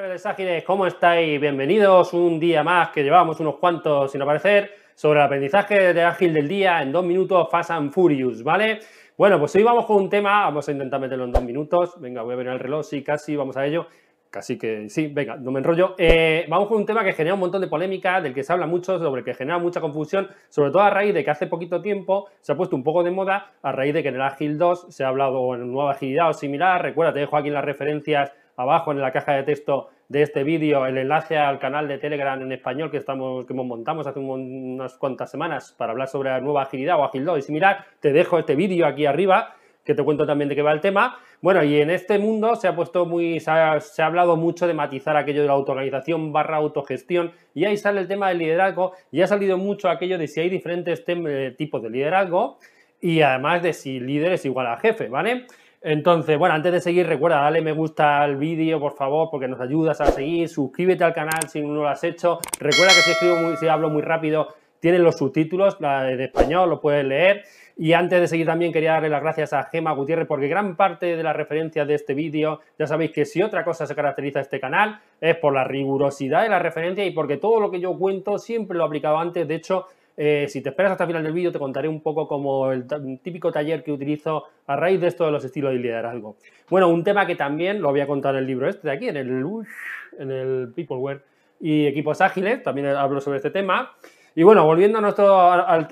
rebeldes ágiles, ¿cómo estáis? Bienvenidos un día más que llevamos unos cuantos sin aparecer sobre el aprendizaje de ágil del día en dos minutos Fast and Furious, ¿vale? Bueno, pues hoy vamos con un tema, vamos a intentar meterlo en dos minutos. Venga, voy a ver el reloj, sí, casi, vamos a ello. Casi que sí, venga, no me enrollo. Eh, vamos con un tema que genera un montón de polémica, del que se habla mucho, sobre el que genera mucha confusión, sobre todo a raíz de que hace poquito tiempo se ha puesto un poco de moda, a raíz de que en el Agile 2 se ha hablado en nueva agilidad o similar. Recuerda, te dejo aquí las referencias abajo en la caja de texto de este vídeo el enlace al canal de Telegram en español que estamos que montamos hace unas cuantas semanas para hablar sobre la nueva agilidad o Agile 2 y similar. Te dejo este vídeo aquí arriba que te cuento también de qué va el tema. Bueno, y en este mundo se ha puesto muy, se ha, hablado mucho de matizar aquello de la autoorganización barra autogestión y ahí sale el tema del liderazgo y ha salido mucho aquello de si hay diferentes eh, tipos de liderazgo y además de si líder es igual a jefe, ¿vale? Entonces, bueno, antes de seguir, recuerda, dale me gusta al vídeo, por favor, porque nos ayudas a seguir. Suscríbete al canal si no lo has hecho. Recuerda que si, escribo muy, si hablo muy rápido, tienen los subtítulos en español, lo puedes leer. Y antes de seguir también quería darle las gracias a Gema Gutiérrez porque gran parte de las referencias de este vídeo, ya sabéis que si otra cosa se caracteriza este canal es por la rigurosidad de la referencia y porque todo lo que yo cuento siempre lo he aplicado antes. De hecho, eh, si te esperas hasta el final del vídeo, te contaré un poco como el típico taller que utilizo a raíz de esto de los estilos de liderazgo. Bueno, un tema que también lo voy a contar en el libro este de aquí, en el, en el Peopleware y equipos ágiles, también hablo sobre este tema. Y bueno, volviendo a, nuestro,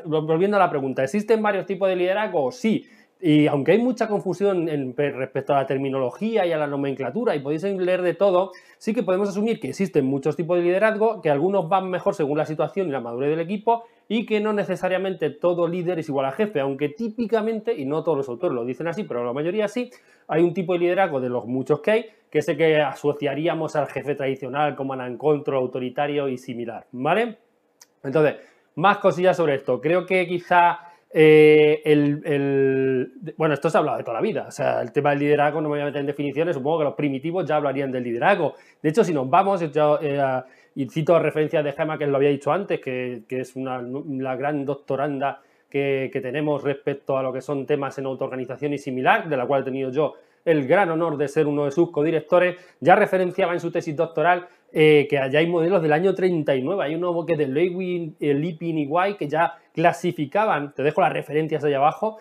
volviendo a la pregunta, ¿existen varios tipos de liderazgo? Sí. Y aunque hay mucha confusión respecto a la terminología y a la nomenclatura, y podéis leer de todo, sí que podemos asumir que existen muchos tipos de liderazgo, que algunos van mejor según la situación y la madurez del equipo, y que no necesariamente todo líder es igual a jefe, aunque típicamente, y no todos los autores lo dicen así, pero la mayoría sí, hay un tipo de liderazgo de los muchos que hay, que es el que asociaríamos al jefe tradicional, como en control, autoritario y similar, ¿vale? Entonces, más cosillas sobre esto. Creo que quizá eh, el, bueno, esto se ha hablado de toda la vida. O sea, el tema del liderazgo no me voy a meter en definiciones. Supongo que los primitivos ya hablarían del liderazgo. De hecho, si nos vamos, yo, eh, y cito referencias de Gemma que lo había dicho antes, que, es una, la gran doctoranda que, que, tenemos respecto a lo que son temas en autoorganización y similar, de la cual he tenido yo el gran honor de ser uno de sus codirectores, ya referenciaba en su tesis doctoral eh, que allá hay modelos del año 39, hay uno que de Lewin, eh, Lipin y White que ya clasificaban, te dejo las referencias ahí abajo,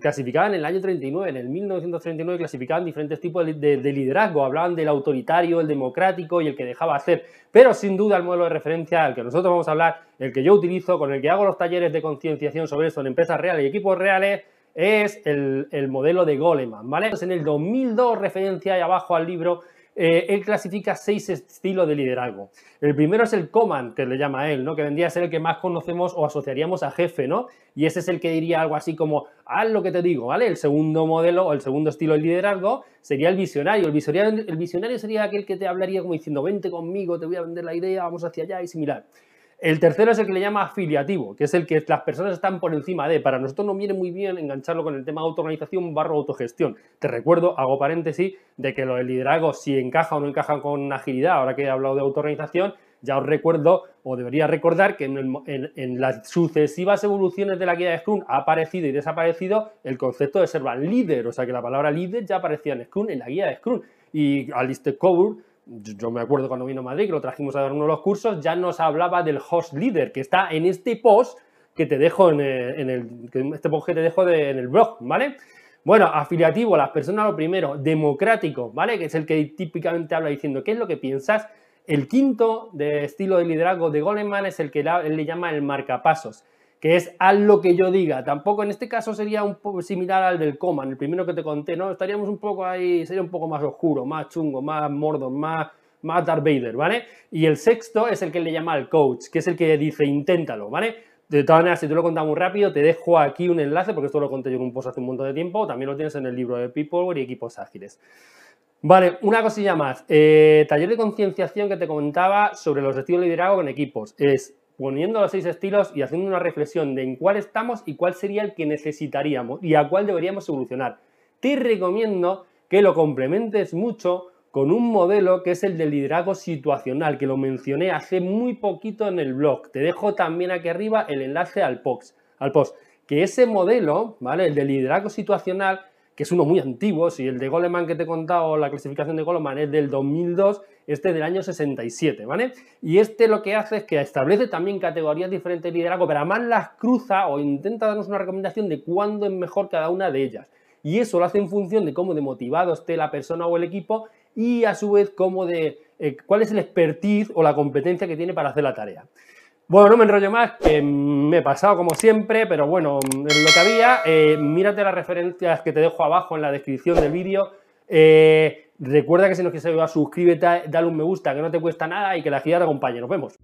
clasificaban en el año 39, en el 1939 clasificaban diferentes tipos de, liderazgo, hablaban del autoritario, el democrático y el que dejaba hacer, pero sin duda el modelo de referencia al que nosotros vamos a hablar, el que yo utilizo, con el que hago los talleres de concienciación sobre esto en empresas reales y equipos reales, es el, el modelo de Goleman, ¿vale? Entonces, en el 2002, referencia ahí abajo al libro, eh, él clasifica seis estilos de liderazgo. El primero es el command, que le llama él, ¿no? que vendría a ser el que más conocemos o asociaríamos a jefe, ¿no? Y ese es el que diría algo así como, haz lo que te digo, ¿vale? El segundo modelo o el segundo estilo de liderazgo sería el visionario. El visionario, el visionario sería aquel que te hablaría como diciendo, vente conmigo, te voy a vender la idea, vamos hacia allá y similar. El tercero es el que le llama afiliativo, que es el que las personas están por encima de. Para nosotros no viene muy bien engancharlo con el tema de autoorganización barro autogestión. Te recuerdo, hago paréntesis, de que lo del liderazgo, si encaja o no encaja con agilidad, ahora que he hablado de autoorganización, ya os recuerdo, o debería recordar, que en, las sucesivas evoluciones de la guía de Scrum ha aparecido y desaparecido el concepto de ser líder, o sea que la palabra líder ya aparecía en Scrum, en la guía de Scrum. Y Alistair Coburn yo me acuerdo cuando vino a Madrid, que lo trajimos a dar uno de los cursos, ya nos hablaba del host leader, que está en este post que te dejo en el, este post que te dejo en el blog, ¿vale? Bueno, afiliativo, las personas lo primero, democrático, ¿vale? Que es el que típicamente habla diciendo, ¿qué es lo que piensas? El quinto de estilo de liderazgo de Goleman es el que él le llama el marcapasos que es haz lo que yo diga. Tampoco en este caso sería un poco similar al del Coman, el primero que te conté, ¿no? Estaríamos un poco ahí, sería un poco más oscuro, más chungo, más mordo, más, más Darth Vader, ¿vale? Y el sexto es el que le llama el coach, que es el que dice inténtalo, ¿vale? De todas maneras, si te lo he muy rápido, te dejo aquí un enlace, porque esto lo conté yo en un post hace un montón de tiempo, también lo tienes en el libro de People y equipos ágiles. Vale, una cosilla más. Eh, taller de concienciación que te comentaba sobre los estilos de liderazgo en equipos. Es poniendo los seis estilos y haciendo una reflexión de en cuál estamos y cuál sería el que necesitaríamos y a cuál deberíamos evolucionar. Te recomiendo que lo complementes mucho con un modelo que es el de liderazgo situacional, que lo mencioné hace muy poquito en el blog. Te dejo también aquí arriba el enlace al post, al post. Que ese modelo, ¿vale? El de liderazgo situacional, que es uno muy antiguo. Si el de Goleman que te he contado, la clasificación de Goleman es del 2002, este es del año 67, ¿vale? Y este lo que hace es que establece también categorías diferentes de liderazgo, pero además las cruza o intenta darnos una recomendación de cuándo es mejor cada una de ellas. Y eso lo hace en función de cómo de motivado esté la persona o el equipo y a su vez cómo de eh, cuál es el expertise o la competencia que tiene para hacer la tarea. Bueno, no me enrollo más, que me he pasado como siempre, pero bueno, es lo que había. Eh, mírate las referencias que te dejo abajo en la descripción del vídeo. Eh, recuerda que si no quieres ayudar, suscríbete, dale un me gusta, que no te cuesta nada y que la guía te acompañe. Nos vemos.